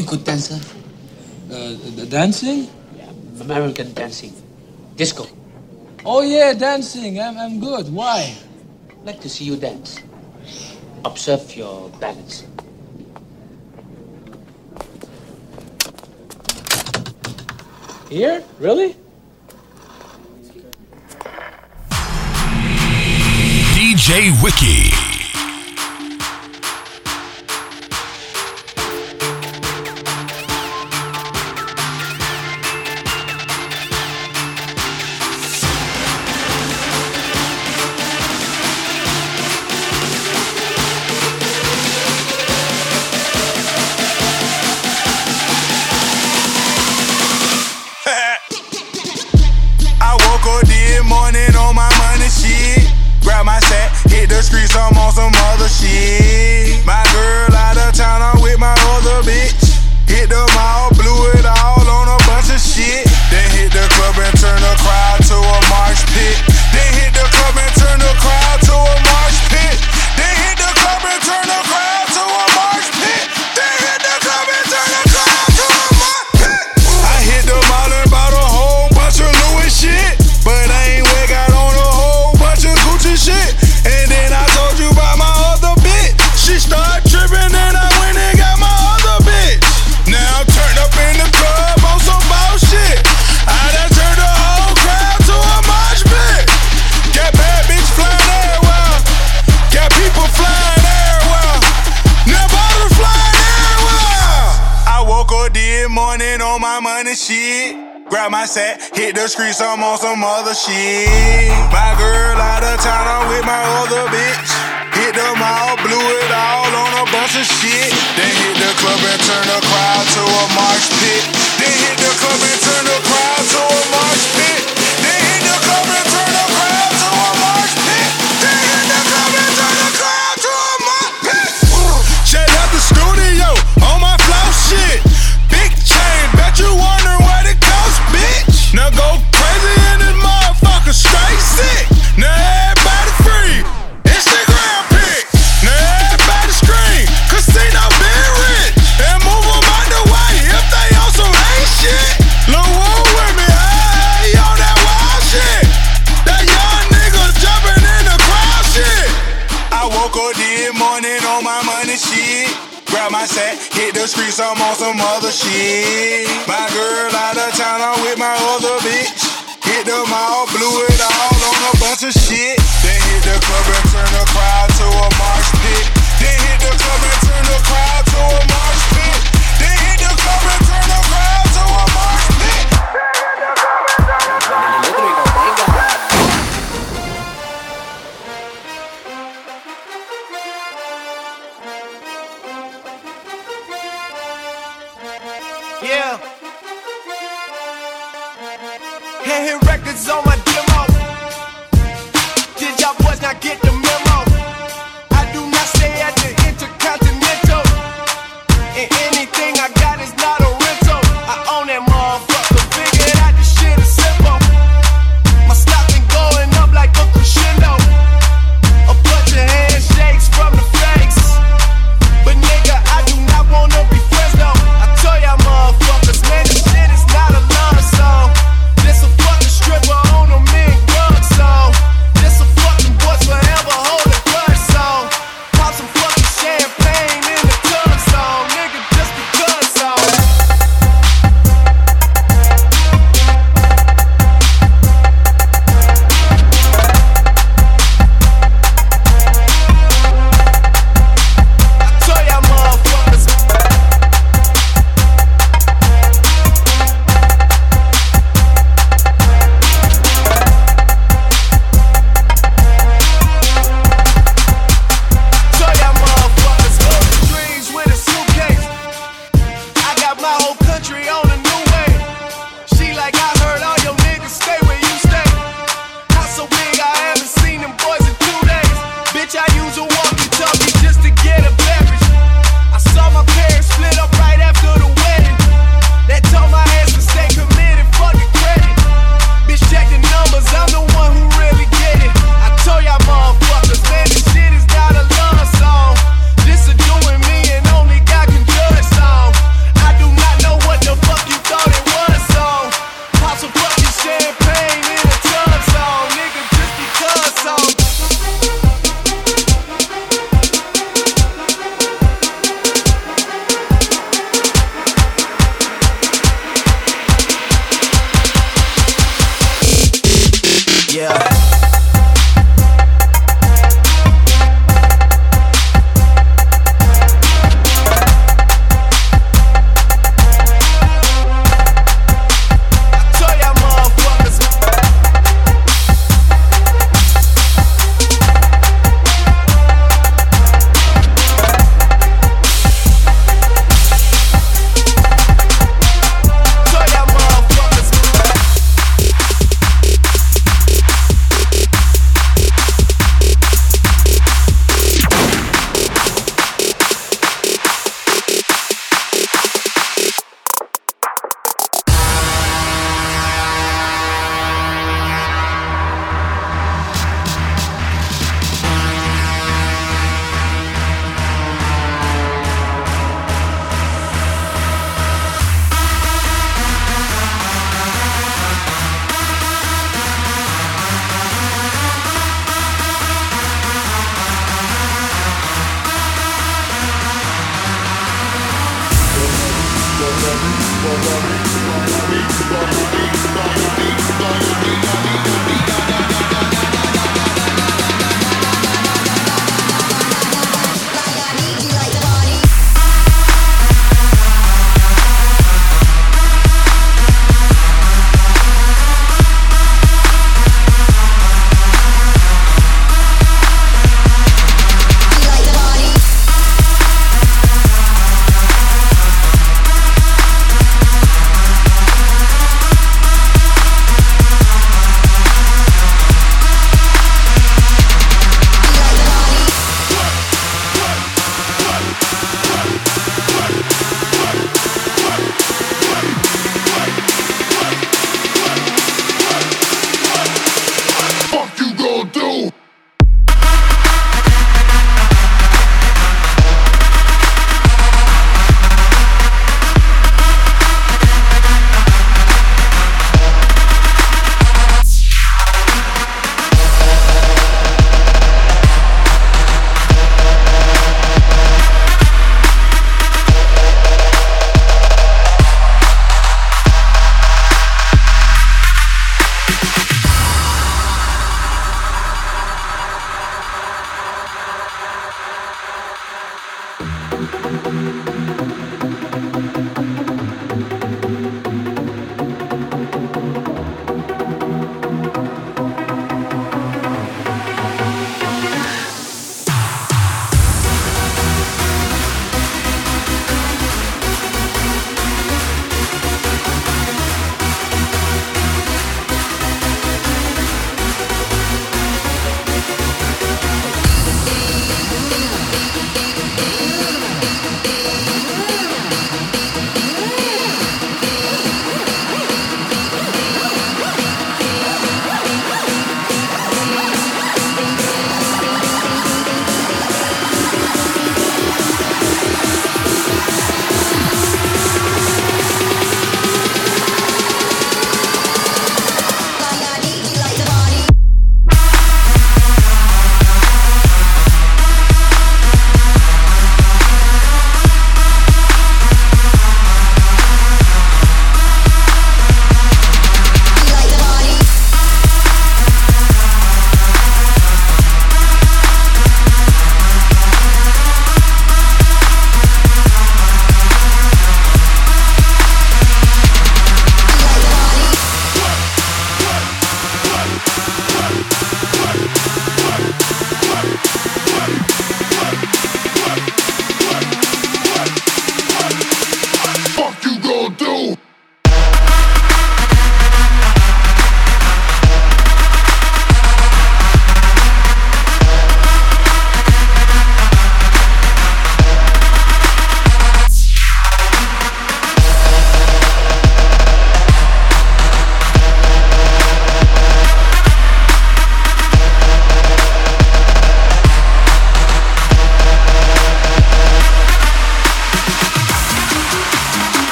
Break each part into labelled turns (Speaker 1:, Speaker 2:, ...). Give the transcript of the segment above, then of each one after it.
Speaker 1: You good dancer?
Speaker 2: Uh, the dancing?
Speaker 1: Yeah, American dancing. Disco.
Speaker 2: Oh yeah, dancing. I'm, I'm good. Why?
Speaker 1: Like to see you dance. Observe your balance.
Speaker 2: Here? Really?
Speaker 3: DJ Wiki.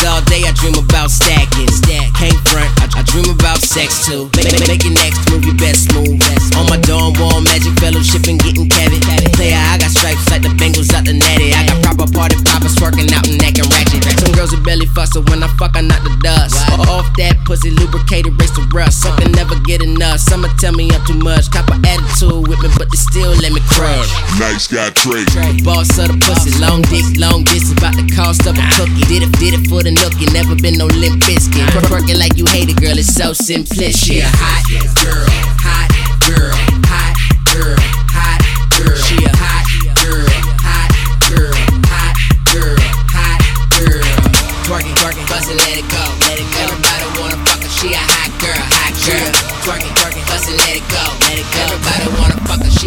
Speaker 4: Cause all day I dream about stacking. Can't front, I, I dream about sex too. Make, make, make your next move your best move. On my dorm wall, magic fellowship and getting cabin. Player, I got stripes like the Bengals out the natty. I got proper party poppers working out and neck and ratchet. Some girls will belly fuss, so when I fuck, I knock the dust. Off that pussy, lubricated, race the rust. Something never get enough. Some tell me I'm too much. Cop a attitude with me, but still let me crush.
Speaker 3: Nice guy Trey.
Speaker 4: Boss of the pussy, long dick, long distance, about the cost of a cookie. Did it, did it for the nookie, never been no limp biscuit. Working like you hate it, girl, it's so simplistic. She a hot girl, hot girl, hot girl, hot girl. She a hot girl, hot girl, hot girl, hot girl. Twerking, twerking, bust it, let it go, let it go. Everybody wanna fuck her, she a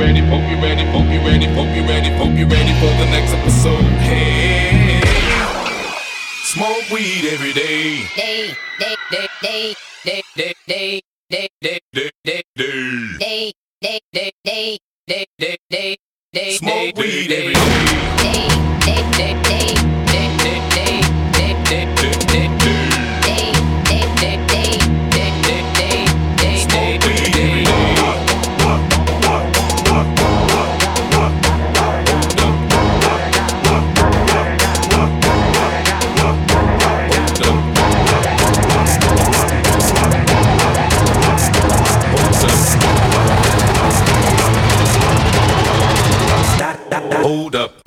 Speaker 5: ready, hope you ready, hope you ready, hope you ready, hope you ready, hope you ready, hope you ready for the next episode. Hey, smoke weed every day.
Speaker 6: day, day, day, day, day, day, day, day, day,
Speaker 5: Day, day, day.
Speaker 6: day, day, day, day, day, day, day,
Speaker 5: Smoke
Speaker 6: day,
Speaker 5: weed
Speaker 6: day,
Speaker 5: every day.
Speaker 6: day, day, day, day, day, day,
Speaker 5: Hold up.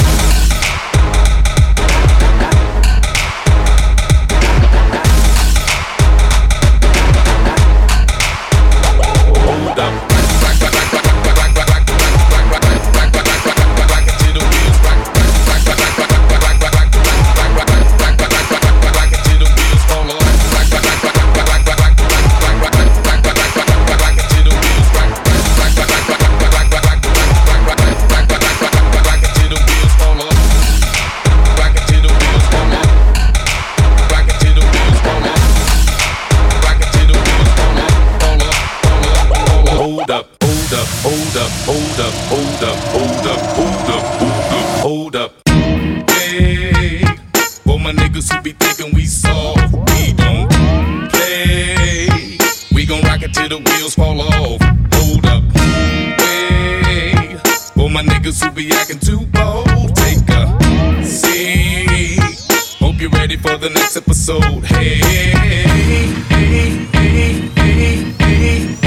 Speaker 5: Niggas who be thinking we soft, we don't play. We gon' rock it till the wheels fall off. Hold up, hey, for my niggas who be acting too bold, take a seat. Hope you're ready for the next episode. Hey, hey, hey, hey, hey, hey.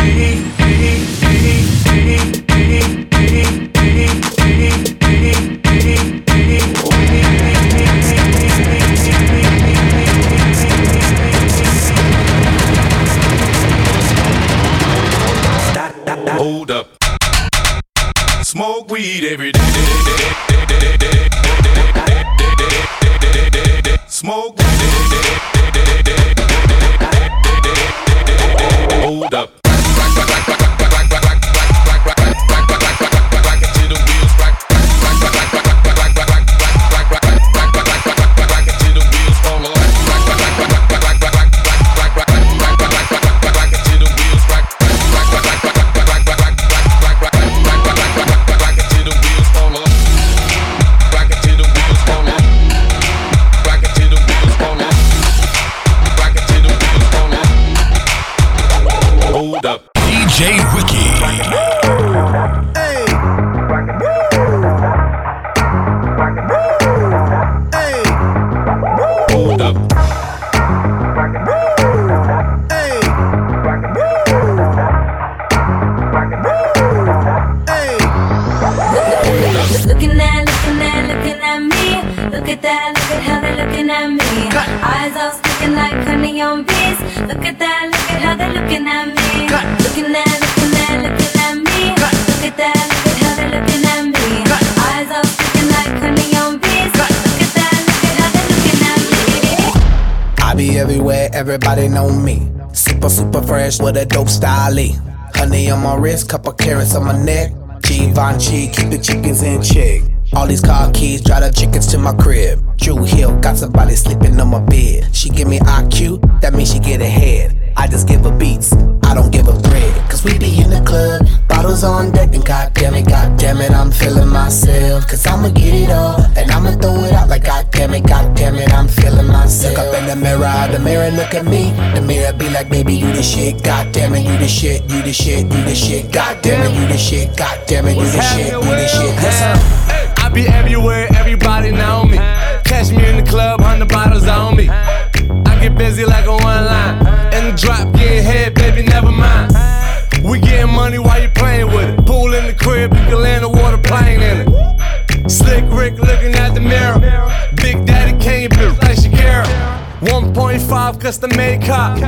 Speaker 7: Fresh with a dope style. Honey on my wrist, couple carats on my neck. Givenchy, keep the chickens in check. All these car keys, drive the chickens to my crib. Drew Hill, got somebody sleeping on my bed. She give me IQ, that means she get ahead. I just give her beats, I don't give her bread. Cause we be in the club, bottles on deck, and goddamn it, goddamn it, I'm feeling myself. Cause I'ma get it all, and I'ma throw it out like goddamn it, goddamn it, I'm feeling mirror, the mirror look at me. The mirror be like, baby, you the shit, goddamn it, you the shit, you the shit, you the shit, goddamn it, you the shit, goddamn it, you the shit, you the shit. Yes, sir.
Speaker 8: I be everywhere, everybody know me. Catch me in the club, hundred bottles on me. I get busy like a one line. In the drop, get head, baby, never mind. We getting money while you playing with it. Pool in the crib, you can land a water plane in it. Slick Rick looking at the mirror. Big Daddy Kane, bitch like Shakira. 1.5 custom made cop.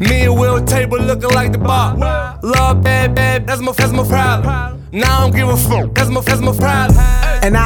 Speaker 8: Me and Will table looking like the bar. Love bad, bad, that's my, that's my problem. Now I don't give a fuck, that's my, that's my problem.
Speaker 7: And I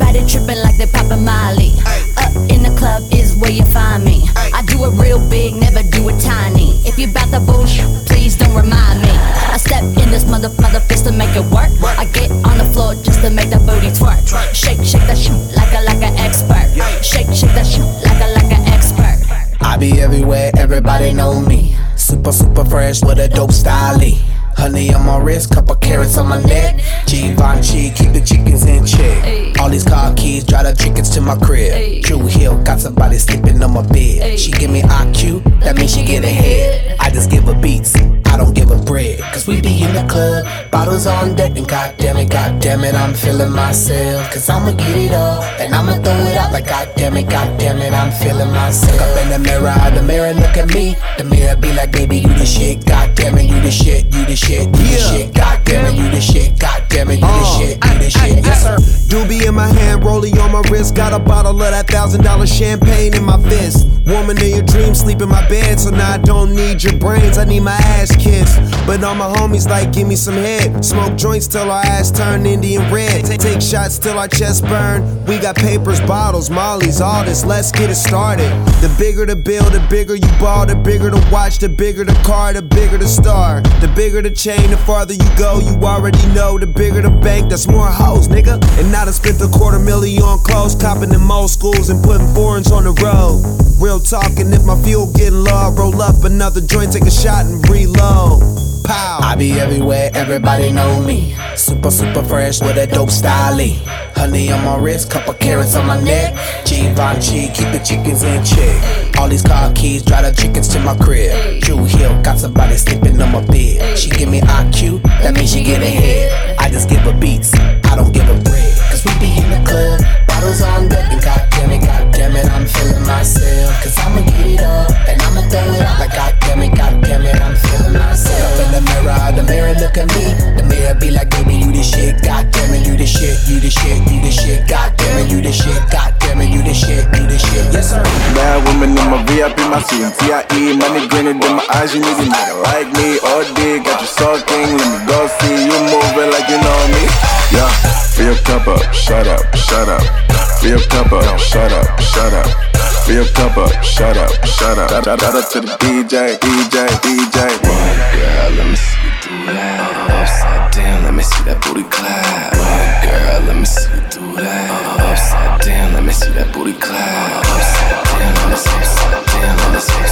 Speaker 9: tripping like they poppin' Molly. Up in the club is where you find me. I do it real big, never do it tiny. If you bout the bullshit, please don't remind me. I step in this mother mother fist to make it work. I get on the floor just to make that booty twerk. Shake, shake that shit like a like an expert. Shake, shake that shit like a like an expert.
Speaker 7: I be everywhere, everybody know me. Super, super fresh with a dope style. Honey on my wrist, couple carats on my neck. Givenchy, keep the chickens in check. All these car keys, drive the chickens to my crib. Drew Hill, got somebody sleeping on my bed. She give me IQ, that means she get ahead. I just give her beats, I don't give her bread. Cause we be in the club, bottles on deck, and goddamn it, goddamn it, I'm feeling myself. Cause I'ma get it all, and I'ma throw it out like goddamn it, goddamn it, I'm feeling myself. Look up in the mirror, the mirror look at me. The mirror be like, baby, you the shit, goddamn it, you the shit, you the shit, you the shit, goddamn it, you the shit, goddamn it, you the uh, shit, you the shit, yes sir.
Speaker 10: Doobie in my hand, rollie on my wrist. Got a bottle of that thousand dollar champagne in my fist. Woman in your dreams, sleep in my bed. So now I don't need your brains, I need my ass kissed. But all my homies like, give me some head. Smoke joints till our ass turn Indian red. Take, shots till our chest burn. We got papers, bottles, mollies, all this. Let's get it started. The bigger the bill, the bigger you ball. The bigger the watch, the bigger the car, the bigger the star. The bigger the chain, the farther you go. You already know. The bigger the bank, that's more hoes, nigga. And now I spent a quarter million on clothes, copping in most schools and putting foreigns on the road. Real talking, if my fuel getting low, I roll up another joint, take a shot and reload. Pow.
Speaker 7: I be everywhere, everybody know me. Super, super fresh with a dope style. Honey on my wrist, couple carats on my neck. Givenchy, keep the chickens in check. All these car keys, drive the chickens to my crib. Drew Hill, got somebody sleeping on my bed. She give me IQ, that means she get ahead. I just give her beats, I don't give her bread. Cause we be in the club, bottles on deck, and goddamn it, goddamn it, I'm feeling myself. Cause I'ma get it up, and I'ma throw it out like goddamn it, goddamn it, I'm feeling myself. Up in the mirror, the mirror look at me. The mirror be like, baby, you the shit, goddamn it, you the shit, you the shit, you the shit, goddamn it, you the shit, goddamn it, you the shit, you the shit, yes sir.
Speaker 11: Bad woman in my VIP, my CMTIE. Money grinning in my eyes, you need a nigga like me. All day, got you sulking. Let me go see you moving like you know me. Yeah, fill your cup up, shut up, shut up. Fill your cup shut up, shut up. Your cup up, shut up, shut up. Shout, shout, shout out to the DJ, DJ, DJ.
Speaker 12: One girl, let me see you do that. Upside down, let me see that booty clap. One girl, let me see you do that. Upside down, let me see that booty clap. Upside down, let me see that let me see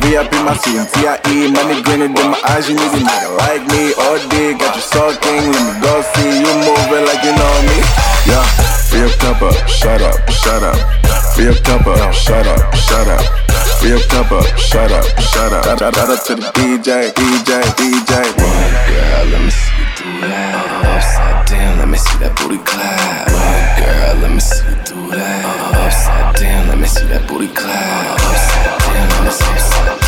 Speaker 3: VIP my CNCI CMTIE. Money grinning in my eyes, you need a nigga like me. All day, got you sulking. Let me go see you moving like you know me. Yeah, fill your cup up, shut up, shut up. Fill your cup up, shut up, shut up. Fill your cup up, shut up, shut up. Shout, out to the DJ, DJ, DJ.
Speaker 12: Girl, let me see you do that. Upside down, let me see that booty clap. Girl, let me see you do that. Upside down, let me see that booty clap. Upside down, let me see upside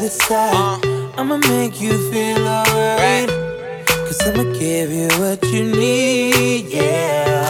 Speaker 13: the side. Uh. I'ma make you feel alright. Cause I'ma give you what you need, yeah.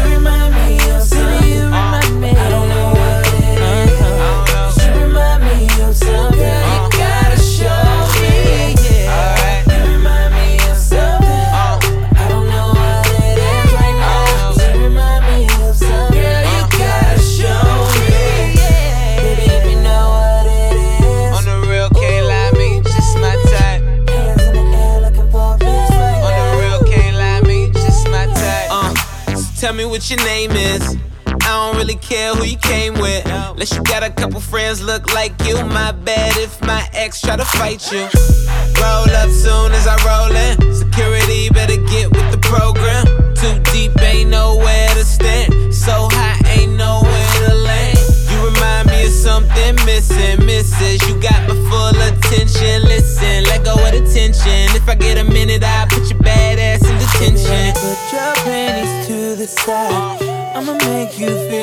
Speaker 14: fight you. Roll up soon as I roll in. Security better get with the program. Too deep, ain't nowhere to stand. So high, ain't nowhere to land. You remind me of something missing, misses. You got my full attention. Listen, let go of the tension. If I get a minute, I'll put your bad ass in detention.
Speaker 13: Put your panties to the side. I'ma make you feel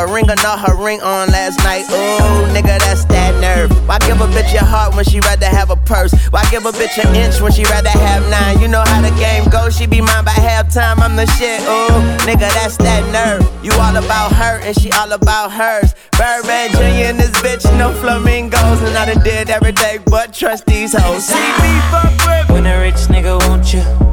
Speaker 13: a
Speaker 4: ring or not her ring on last night. Ooh, nigga, that's that nerve. Why give a bitch your heart when she rather have a purse? Why give a bitch an inch when she rather have nine? You know how the game goes, she be mine by halftime. I'm the shit, ooh, nigga, that's that nerve. You all about her and she all about hers. Birdman Jr. and this bitch, no flamingos. And I done did everything but trust these hoes. See me fuck with
Speaker 13: when a rich nigga, won't you?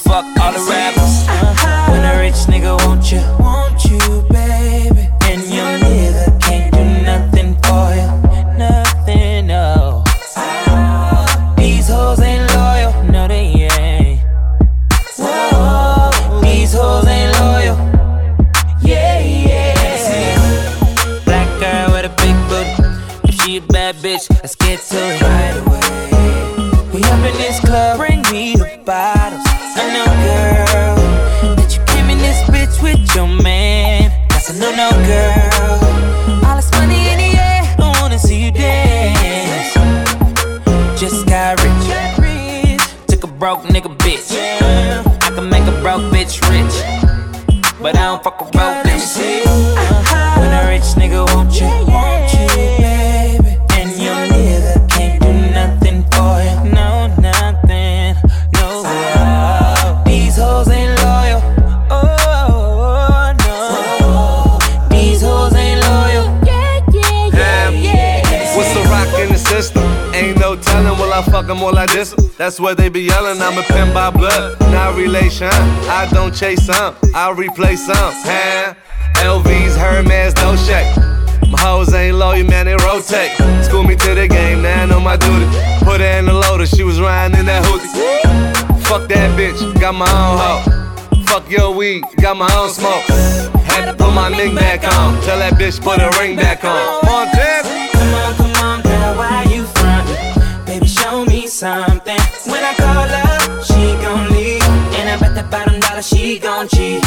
Speaker 13: fuck all the a
Speaker 8: by blood, not relation. I don't chase some, I replace some. Huh? LVs, Hermes, no shake. My hoes ain't loyal, man, they rotate. School me to the game, now I know my duty. Put her in the loader, she was riding in that hoodie. Fuck that bitch, got my own hoe. Fuck your weed, got my own smoke. Had to put my ring back on. Tell that bitch put a ring back on. Come on,
Speaker 13: Come on, come on, girl, why you frontin'? Baby, show me some. that bottom dollar, she gon' cheat.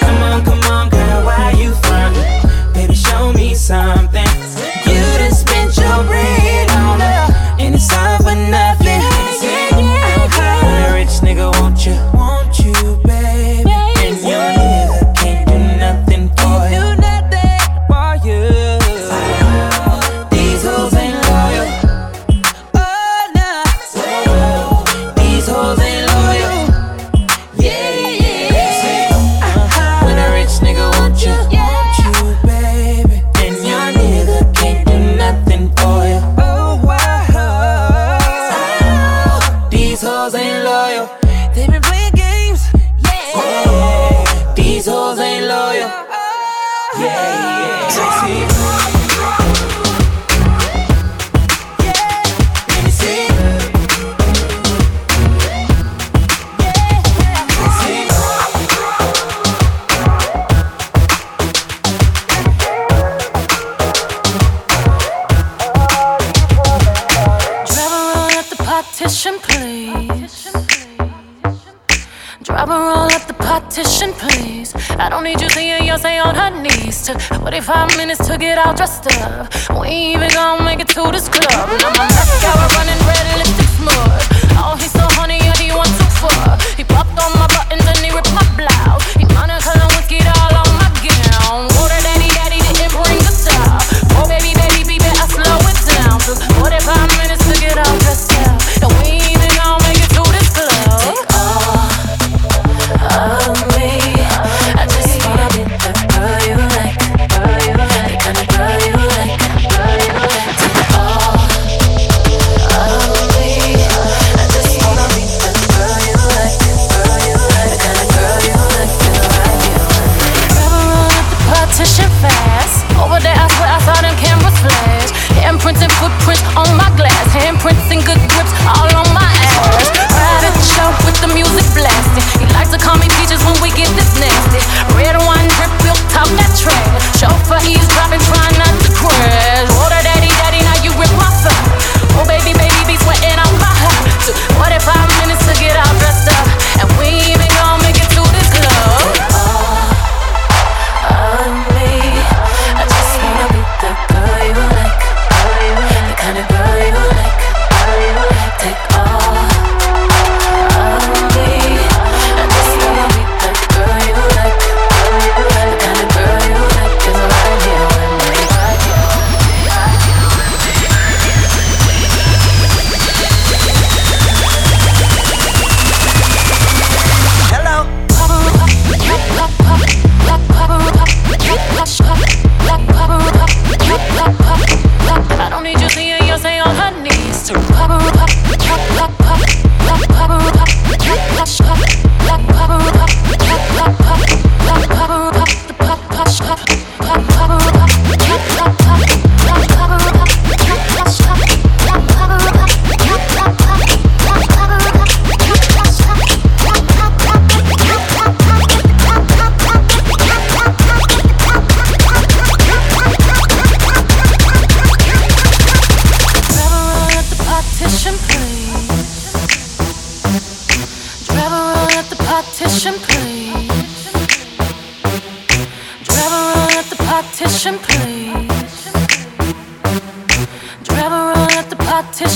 Speaker 13: Come on, come on, girl, why you frontin'? Baby, show me something. You done spent your bread on her, and it's all for nothing. Yeah, yeah, yeah. A rich nigga, won't you? Won't you, baby?
Speaker 15: stuff.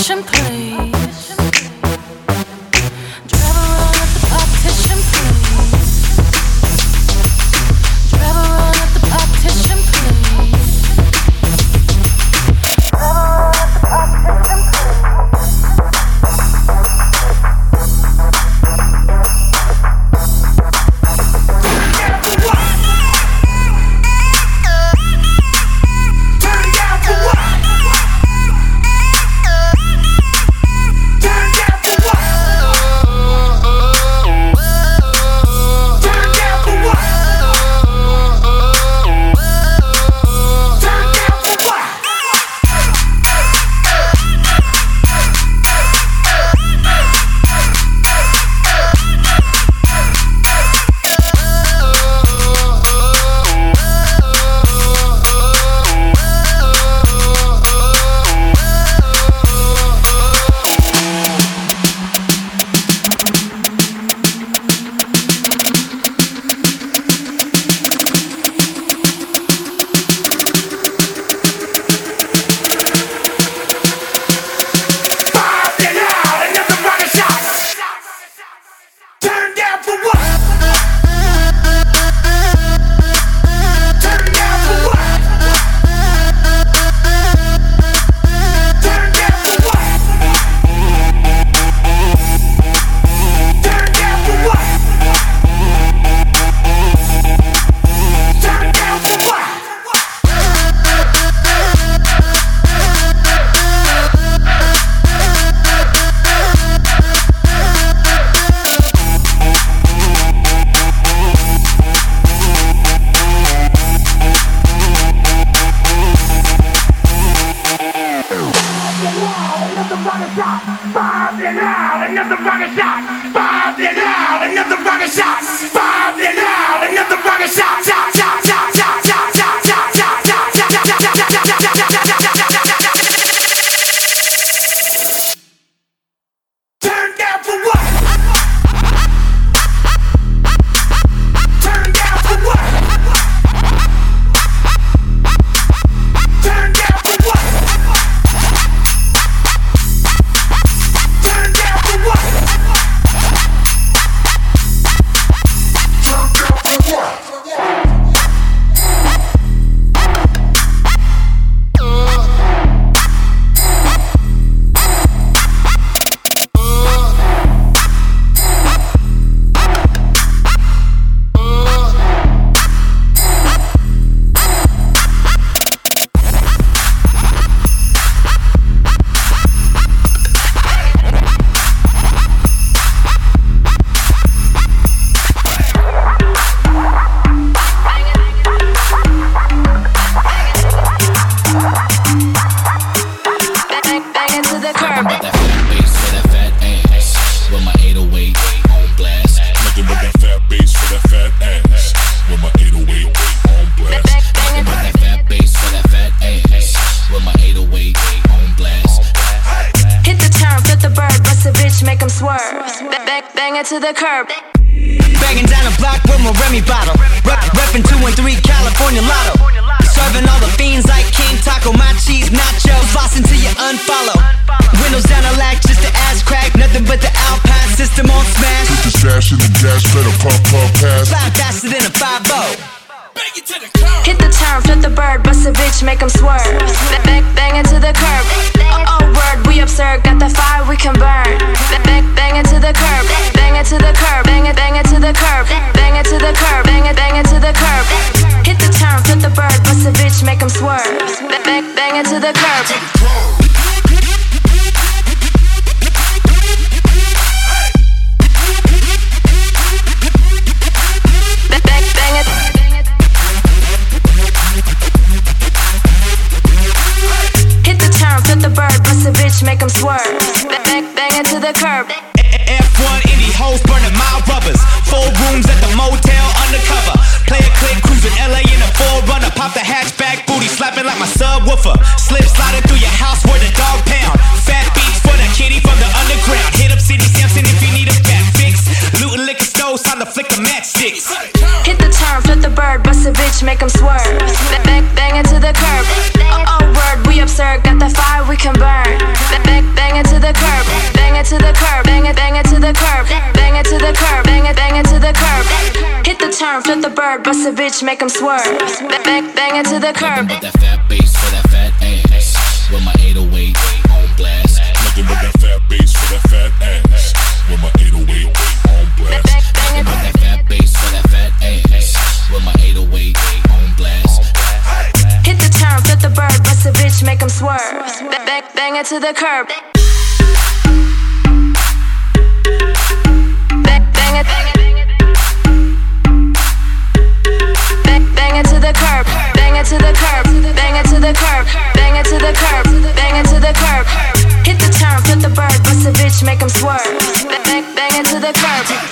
Speaker 15: Russian bitch, make them swerve. the club.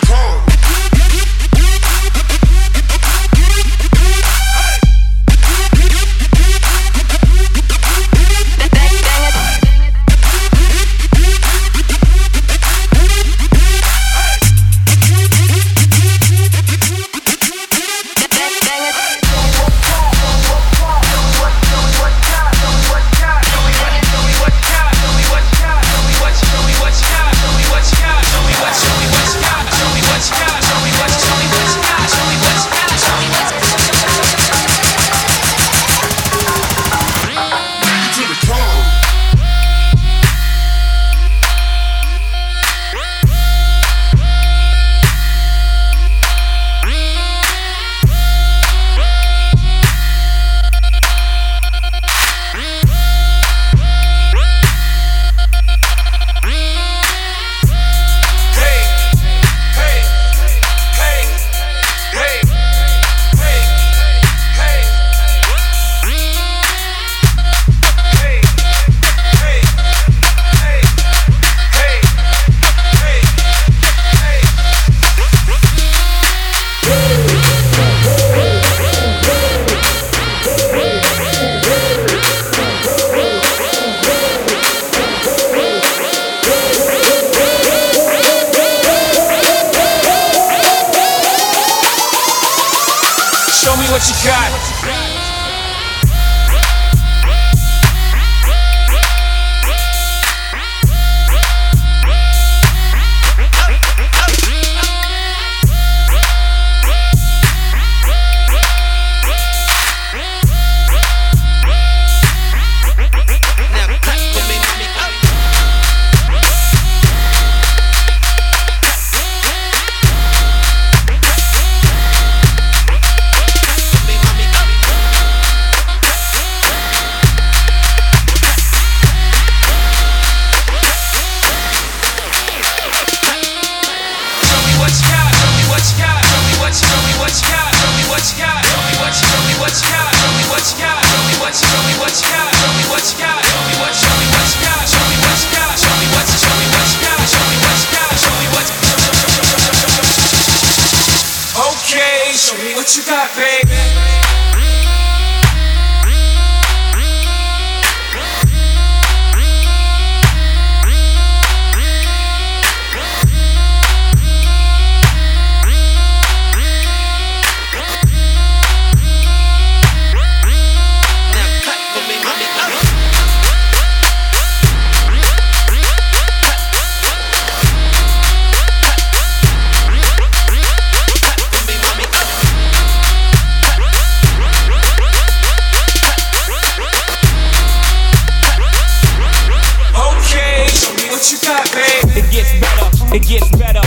Speaker 15: it
Speaker 16: gets better,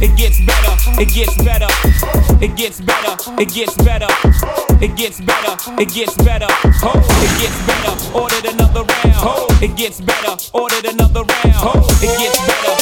Speaker 16: it gets better, it gets better, it gets better, it gets better, it gets better, it gets better, it gets better, ordered another round, it gets better, ordered another round, it gets better.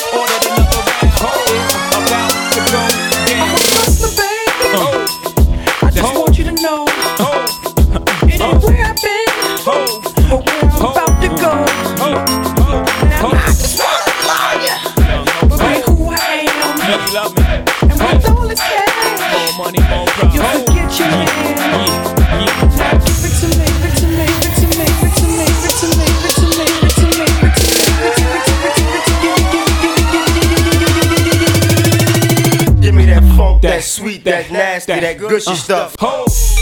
Speaker 17: that, that uh. stuff.
Speaker 16: Ho.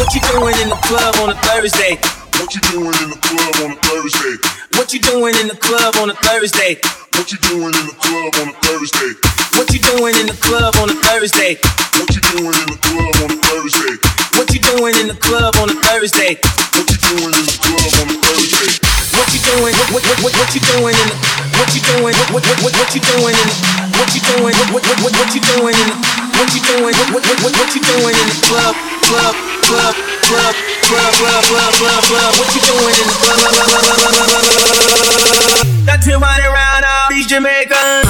Speaker 18: What you doing in
Speaker 19: the club
Speaker 20: on a
Speaker 21: Thursday? What
Speaker 22: you doing in the club on a Thursday? What you doing in the club on a Thursday? What you doing in the club on a Thursday? What you doing in the club on a Thursday? What you doing in the club on a Thursday? What you doing in the club on a Thursday? What you doing in the club on a Thursday? What you doing? What what what what you doing in the What you doing? What what what what you doing in What you doing? What what what what you doing in What you doing? What what what what you doing in the club? club, club. What you doing in the club? Around all these Jamaicans.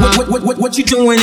Speaker 22: What,
Speaker 23: what, what, what, what
Speaker 16: you doing?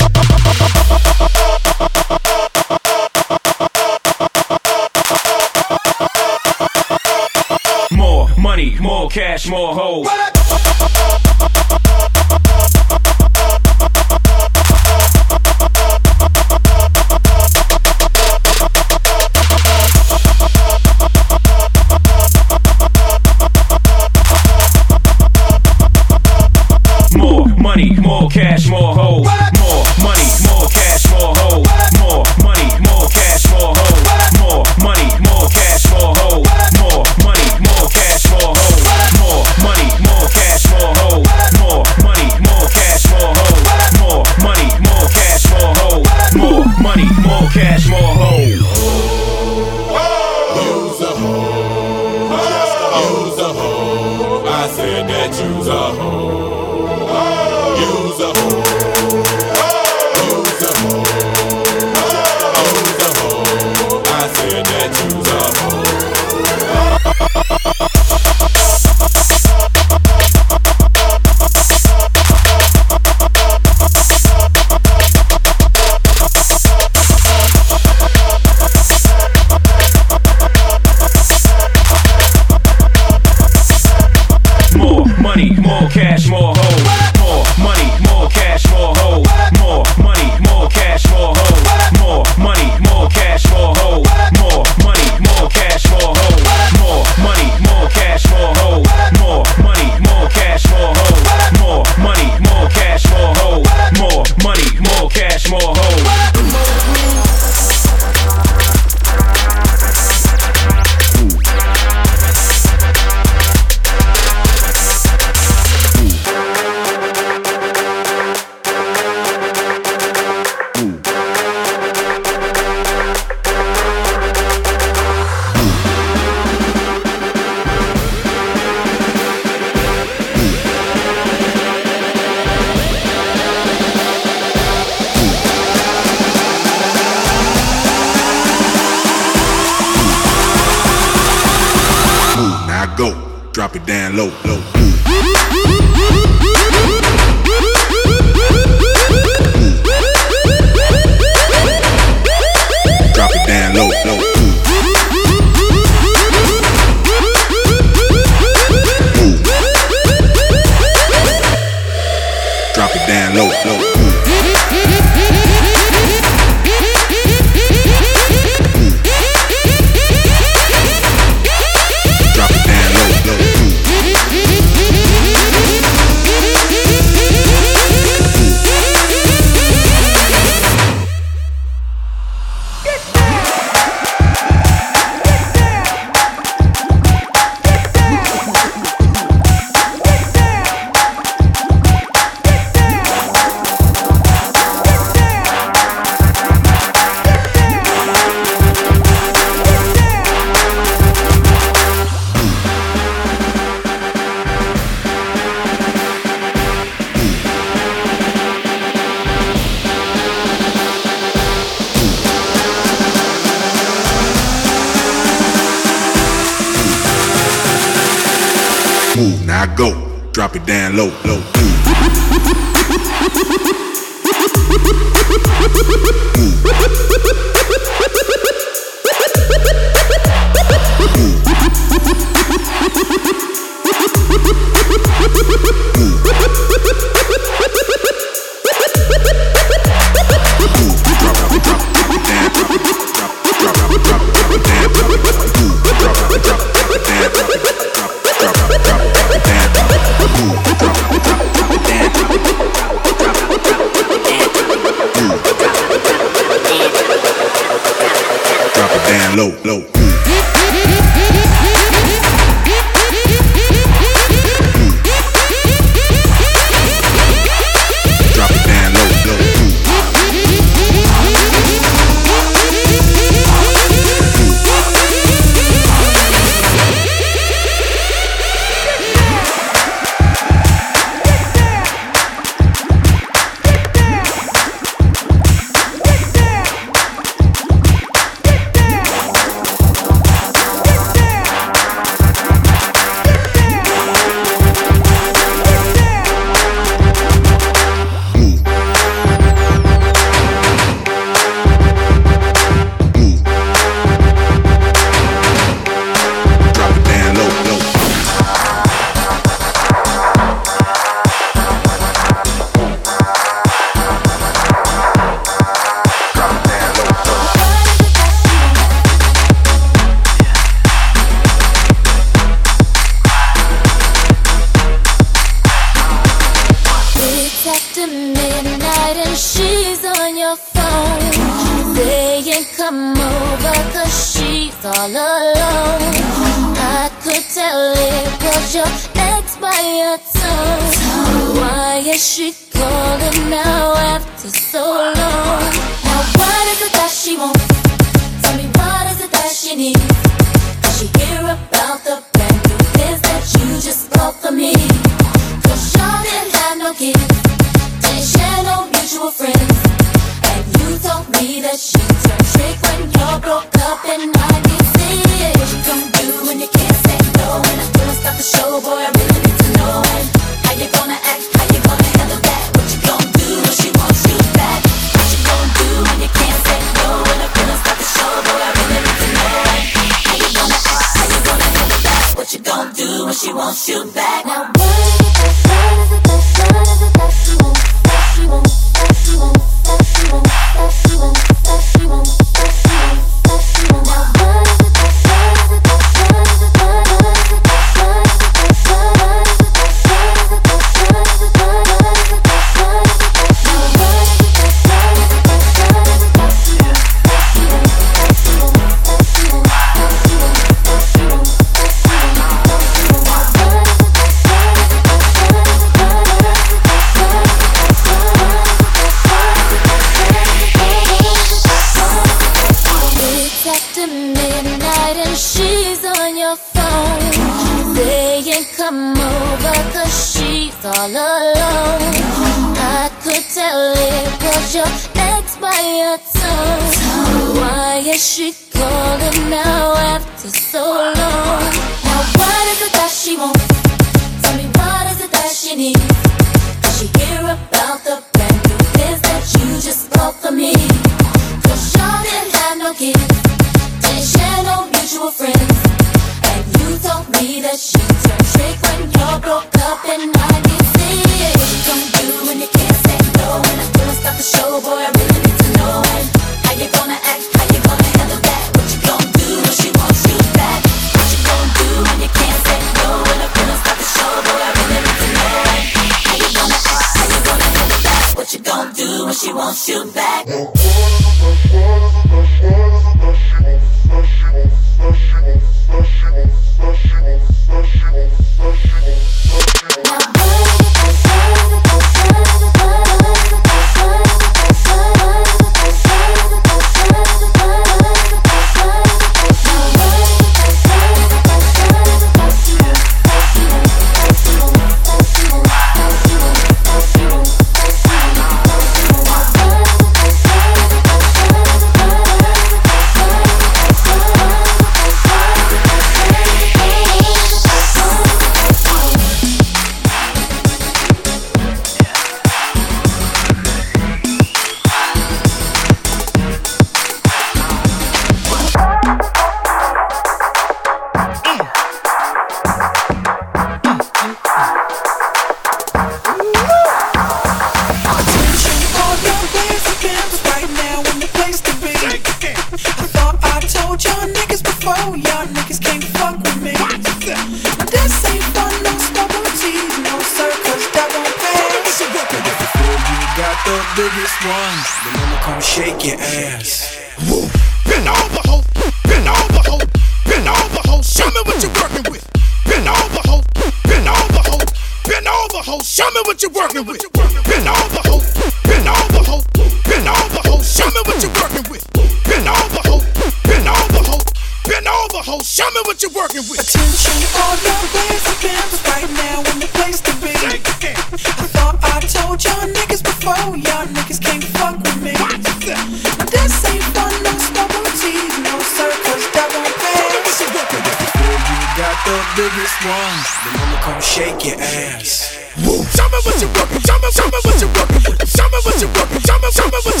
Speaker 16: shake your ass.
Speaker 23: Woo. Show me what you work. Show me, show me what you work. Show me what you work. Show me, show me what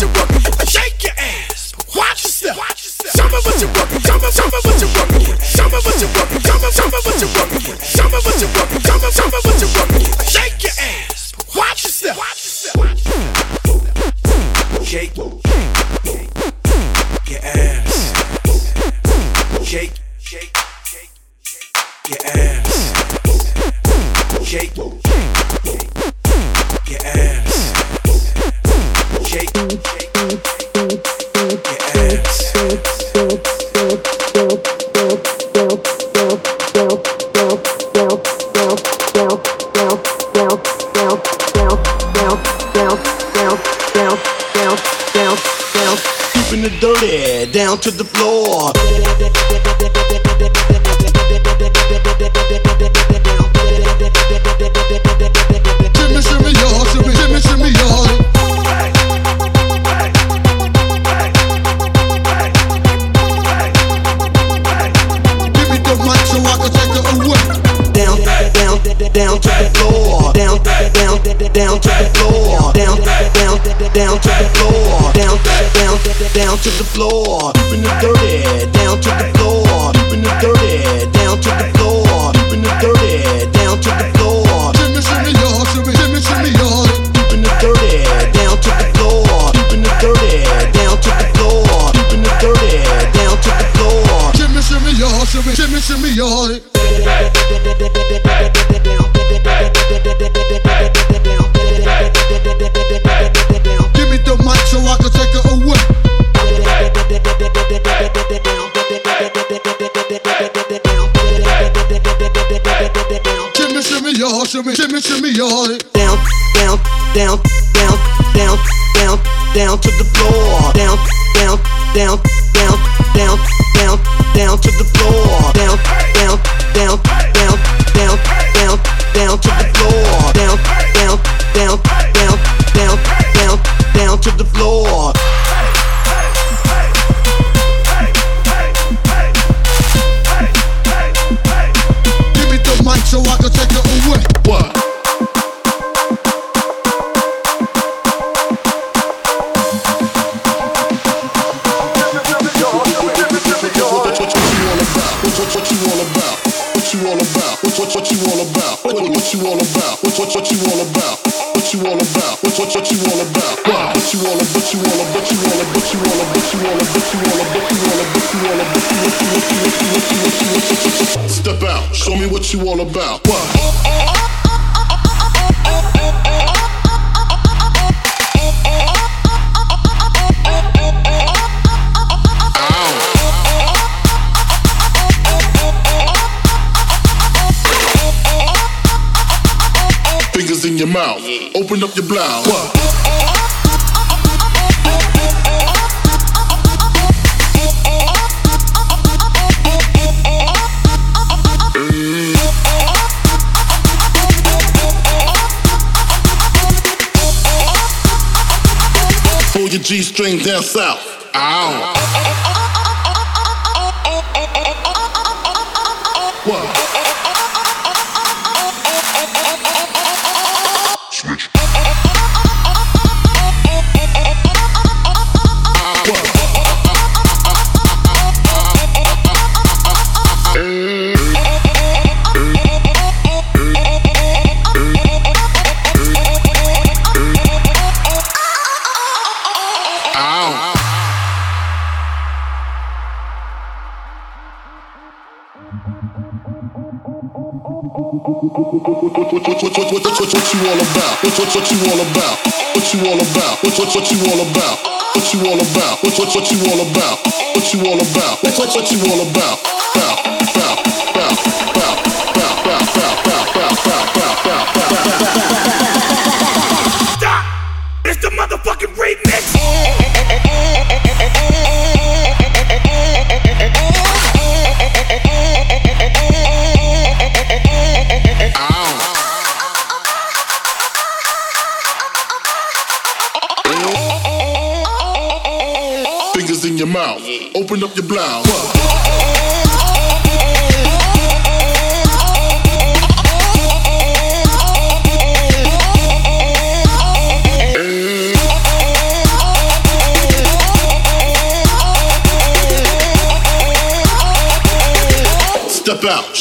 Speaker 23: you Shake your ass. Watch yourself. Show me what you work. Show me, show me what you work. Show me what you work. Show me, show me what you work. down to the floor.
Speaker 10: to the floor.
Speaker 24: open up your blouse. What? your G string down south. Ow. What what what you all about? What you all about? What what what you all about? What you all about? What what what you all about? What you all about? What what what you all about?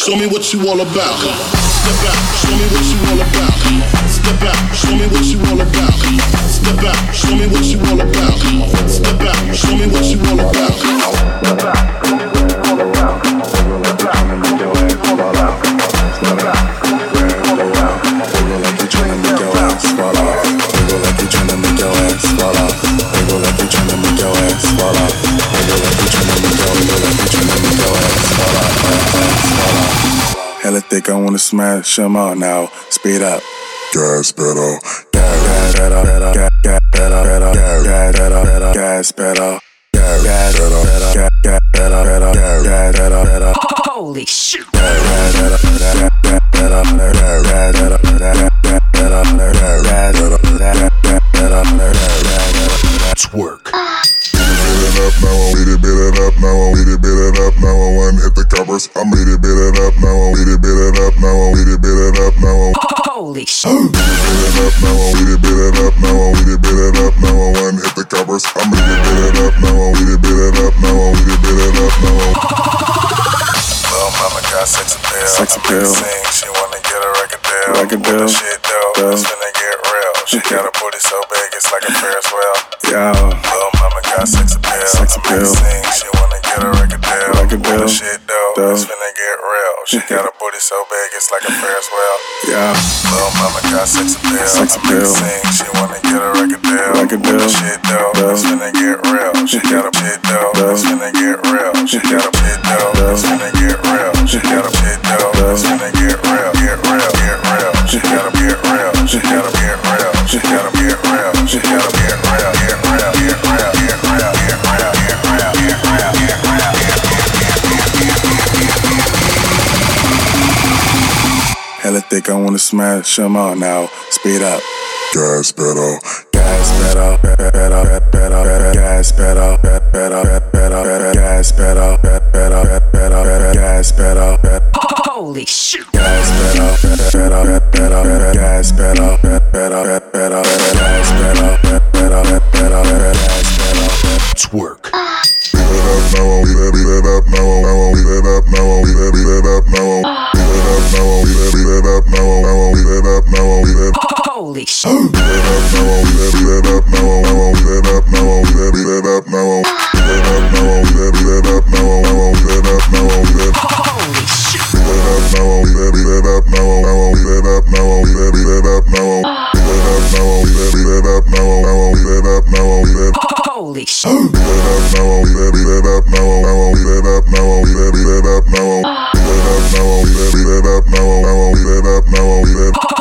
Speaker 24: show me what you all about. Step out, show me what you all about. Step out, show me what you all about. Step out, show me what you all about. Step out, show me what you all about.
Speaker 25: Step out. Think I wanna smash them out now. Speed up. Gas pedal. Gas pedal. Gas pedal. Gas pedal. Gas pedal. Gas pedal. Gas pedal.
Speaker 23: Holy shit.
Speaker 25: Twerk
Speaker 24: up now. I made it, bit it up now. I made it, bit it up now. I one hit the covers. I made it, bit it up now. I made it, bit it up now. I made it, bit it up now.
Speaker 23: Holy shit!
Speaker 24: Now. I made it, bit it up now. I made it, bit it up now. I one hit the covers. I made it, bit it up now. I made it, bit it up now. I made it, bit it up now.
Speaker 25: Well, mama sex appeal. Sex appeal. She wanna get a record deal. Record deal. Shit though, it's finna get real. She got a booty so big, it's like a Ferris wheel. Yo. Little mama got sex appeal. Sex appeal. Sing, she wanna get a record deal. Record deal. shit though, though. it's finna get real. She got a booty so big, it's like a Ferris wheel. Yeah. Little mama got sex appeal. Sex appeal. Sing, she wanna get a record deal. Record deal. shit though, though. it's finna get real. She got a shit though, though. it's finna get real. She got a shit though, though. it's finna get real. She got a shit though, though. it's finna get real. Get real, get real. Hella thick, I wanna smash them all now. Speed up gas pedal, gas pedal, pedal, pedal, gas pedal, pedal, pedal, gas pedal, pedal, pedal, gas pedal.
Speaker 23: Holy shit!
Speaker 25: Gas pedal, pedal, pedal, gas pedal, pedal, pedal, gas pedal, pedal, pedal, gas pedal. Twerk.
Speaker 24: Beat it up now, beat it, beat it up now, beat it up now, beat it, beat it up now, beat it up now, beat it, beat it up now, beat it up now, beat it.
Speaker 23: holy shit. Holy shit. Holy shit.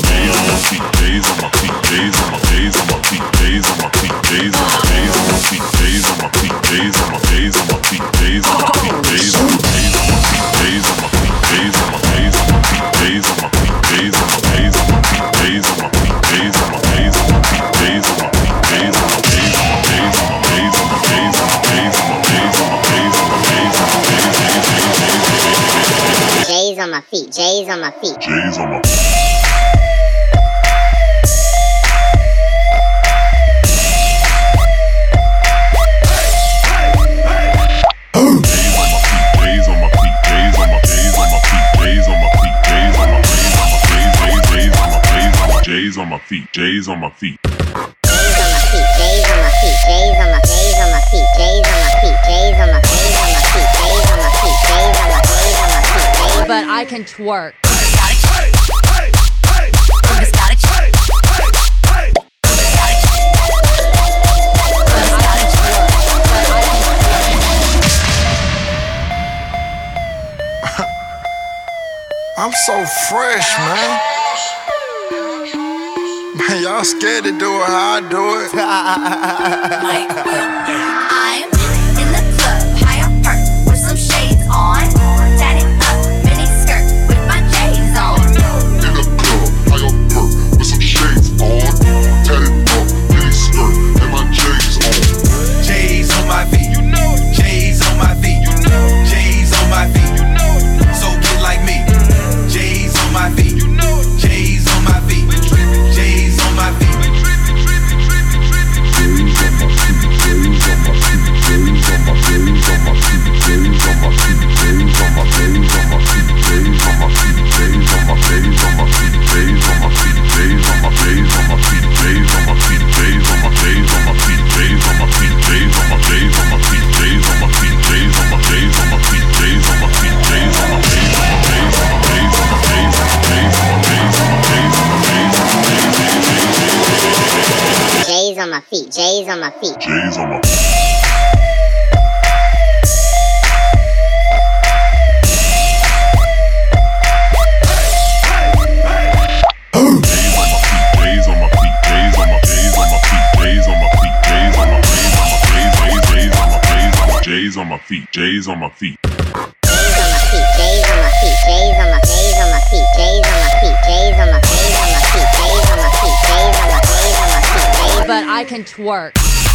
Speaker 24: on my feet. J's on my feet J's on my feet, J's on my feet J's on my feet,
Speaker 26: J's on my feet, J's on my feet
Speaker 27: J's on my J's J's J's on my feet J's on my feet J's on my feet, J's on my feet.
Speaker 26: but
Speaker 14: I can twerk.
Speaker 28: I'm so fresh, man. Man, y'all scared to do it how I do it.
Speaker 22: on my
Speaker 27: feet. J's on my feet. J's on my feet. J's on my feet.
Speaker 14: I can twerk.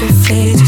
Speaker 20: reflets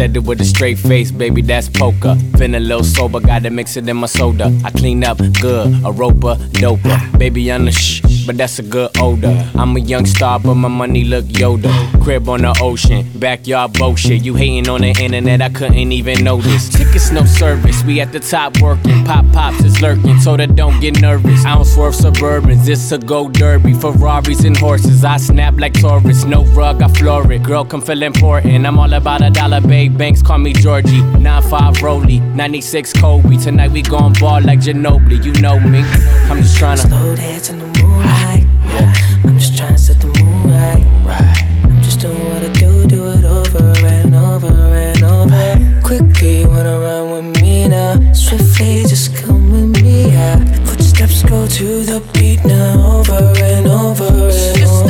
Speaker 20: said it with a straight face, baby, that's poker. Feeling a little sober, gotta mix it in my soda. I clean up good, a roper, doper. Baby, I'm the shh, but that's a good odor. I'm a young star, but my money look Yoda. Crib on the ocean, backyard bullshit. You hating on the internet, I couldn't even notice. Tickets, no service, we at the top working. Pop pops is lurking, so that don't get nervous. I don't swerve suburbans, this a go derby. Ferraris and horses, I snap like Taurus. No rug, I floor it. Girl, come feel important. I'm all about a dollar, babe. Banks call me Georgie. 9-5 Rolly, 96 Kobe. Tonight we gon' ball like Ginobili, you know me. I'm just tryna
Speaker 13: Slow dance in the. I'm just trying to set the mood right. I'm just doing what I do, do it over and over and over. Quickly wanna run with me now. Swiftly just come with me. Yeah. Footsteps go to the beat now, over and over and over.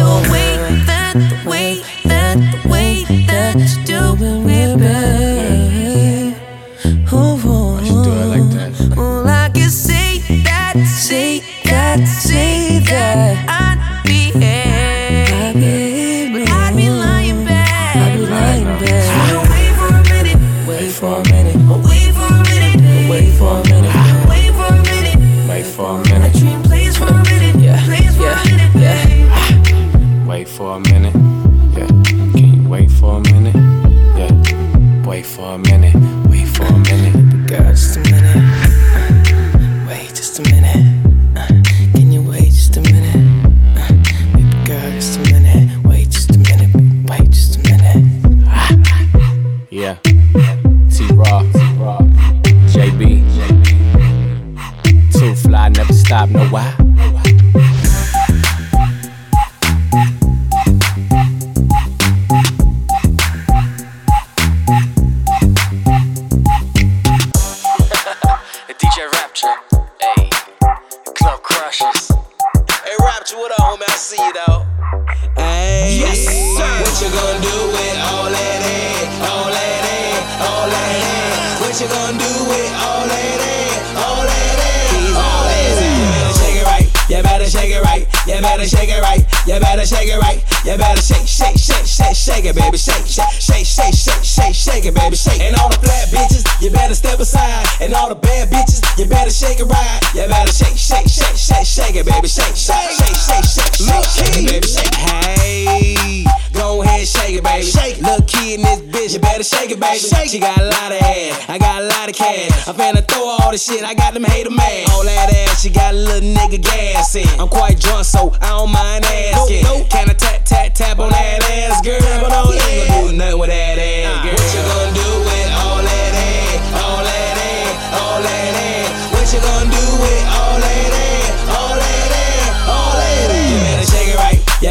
Speaker 14: Better shake, shake, shake, shake, shake it, baby. Shake, shake, shake, shake, shake, shake, shake it, baby. Shake. And all the flat bitches, you better step aside. And all the bad bitches, you better shake it right. You better shake, shake, shake, shake, shake it, baby. Shake, shake, shake, shake, shake, shake, shake it, baby. Shake. Hey, go ahead, shake it, baby. Shake. Little kid in this bitch, you better shake it, baby. Shake. She got a lot of ass, I got a lot of cash. I'm finna throw all the shit, I got them hater mad. All that ass, she got a little nigga gas in. I'm quite drunk, so I don't mind asking. Can I tap, tap, tap on that ass, girl? But I ain't gonna do nothing with that ass, girl. What you gonna do with all that ass, all that ass, all that ass? What you gonna do with all that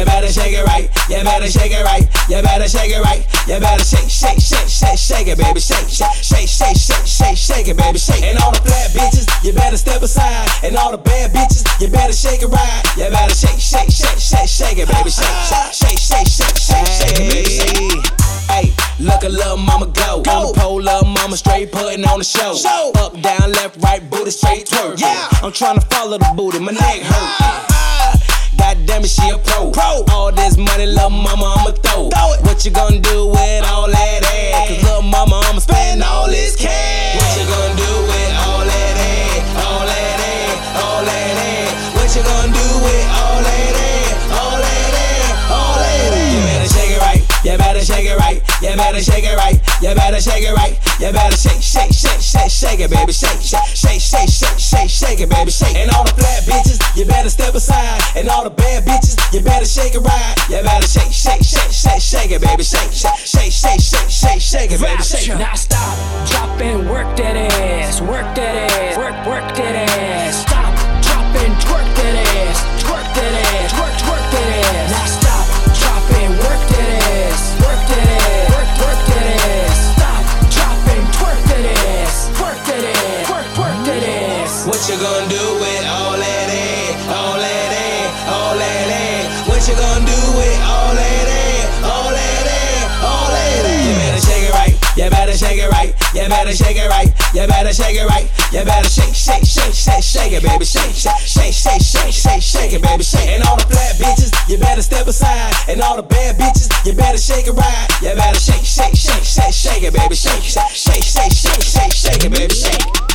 Speaker 14: you better shake it right, you better shake it right, you better shake it right, you better shake, shake, shake, shake, shake it, baby, shake, shake, shake, shake, shake, shake, shake it, baby, shake. And all the flat bitches, you better step aside, and all the bad bitches, you better shake it right, you better shake, shake, shake, shake, shake it, baby, shake, shake, shake, shake, shake, shake it, baby, shake. Hey, look a little mama go. go. On the pole, little mama straight putting on the show. show. Up, down, left, right, booty straight twerk. Yeah. I'm trying to follow the booty, my neck hurt. God damn it, she a pro. pro. All this money, little mama, I'ma throw. throw it. What you gonna do with all that ass? Cause little mama, I'ma spend all this cash. What you gonna do with You better shake it right. You better shake it right. You better shake, shake, shake, shake, shake it, baby. Shake, shake, shake, shake, shake, shake, shake it, baby. Shake. And all the flat bitches, you better step aside. And all the bad bitches, you better shake it right. You better shake, shake, shake, shake, shake it, baby. Shake, shake, shake, shake, shake, shake, shake it, baby. Shake.
Speaker 29: Now stop, drop and work that ass, work that ass, work, work that ass. Stop, drop and twerk that ass, twerk that ass, twerk, twerk that ass. Now
Speaker 14: You better shake it right. You better shake it right. You better shake shake shake, shake, shake, it, baby. Shake, shake, shake, shake, shake, shake, shake it, baby. Shake. And all the flat bitches, you better step aside. And all the bad bitches, you better shake it right. You better shake, shake, shake, shake, shake it, baby. Shake, shake, shake, shake, shake, shake it, baby. Shake.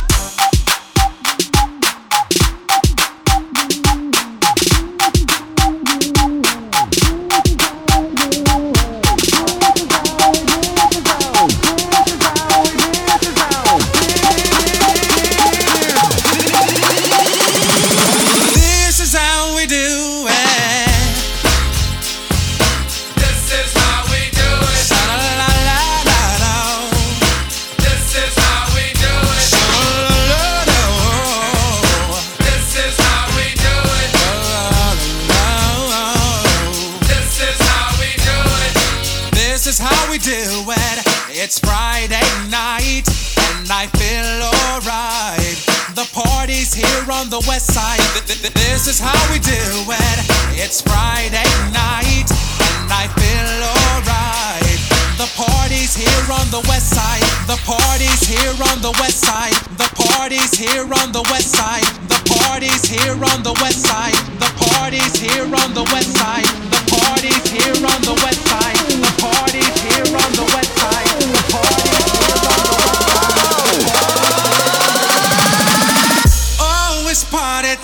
Speaker 30: It's Friday night and I feel alright. The party's here on the west side. Th- th- th- This is how we do it. It's Friday night and I feel alright. The party's here on the west side. The party's here on the west side. The party's here on the west side. The party's here on the west side. The party's here on the west side.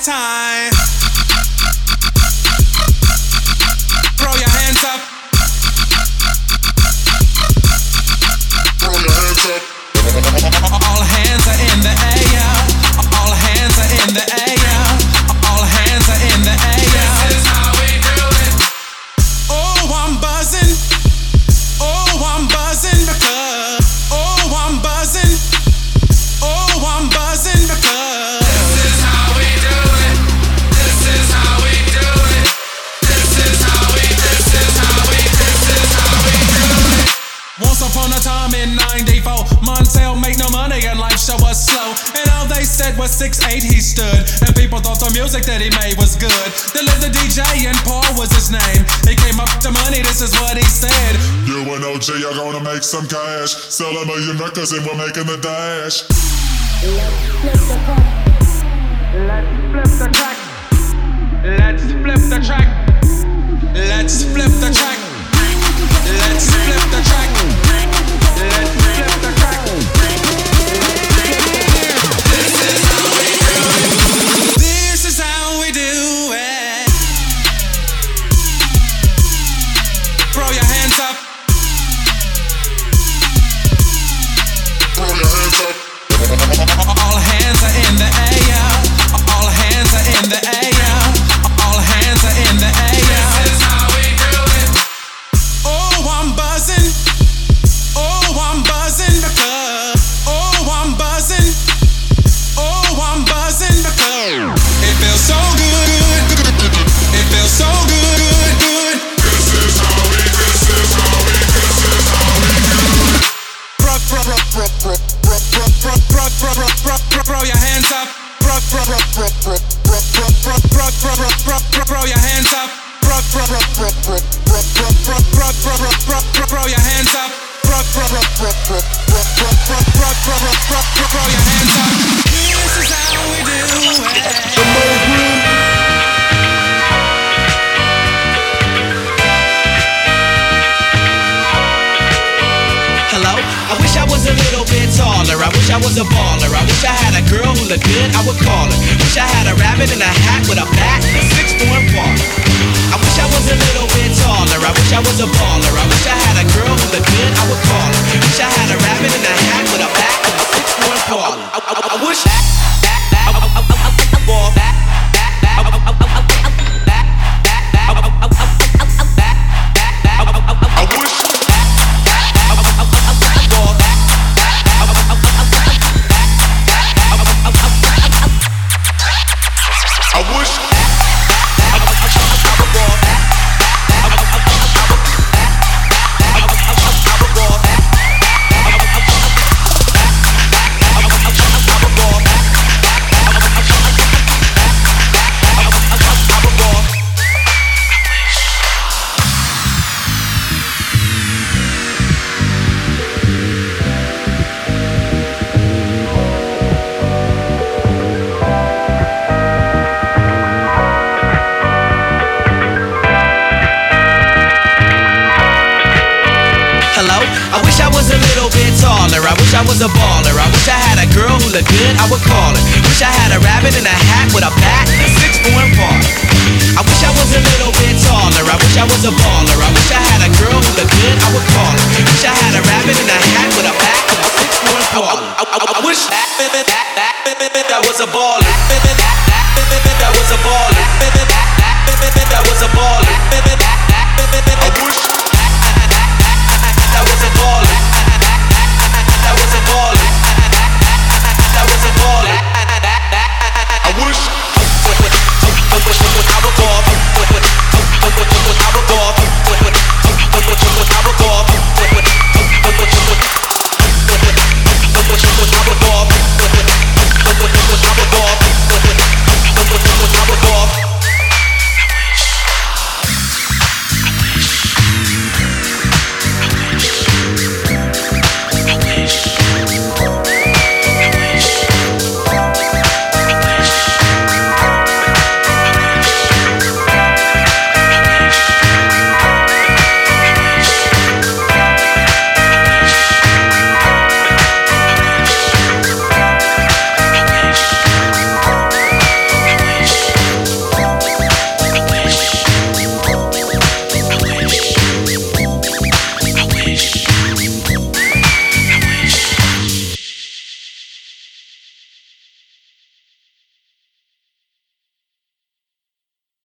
Speaker 30: Time. Music that he made was good. They lived the DJ and Paul was his name. He came up to money, this is what he said.
Speaker 24: You and OG are gonna make some cash. Sell a million records and we're making the dash.
Speaker 30: Let's flip the track. Let's flip the track. Let's flip the track. Let's flip the track. Let's flip the
Speaker 23: was a baller. I wish I had a girl who looked good, I would call her. Wish I had a rabbit in a hat with a bat and a six form baller. I wish I was a little bit taller. I wish I was a baller. I wish I had a girl who looked good, I would call her. Wish I had a rabbit in a hat with a bat and a six form baller. I, I, I wish that, that, that, I, I, I, I, I, ball, that,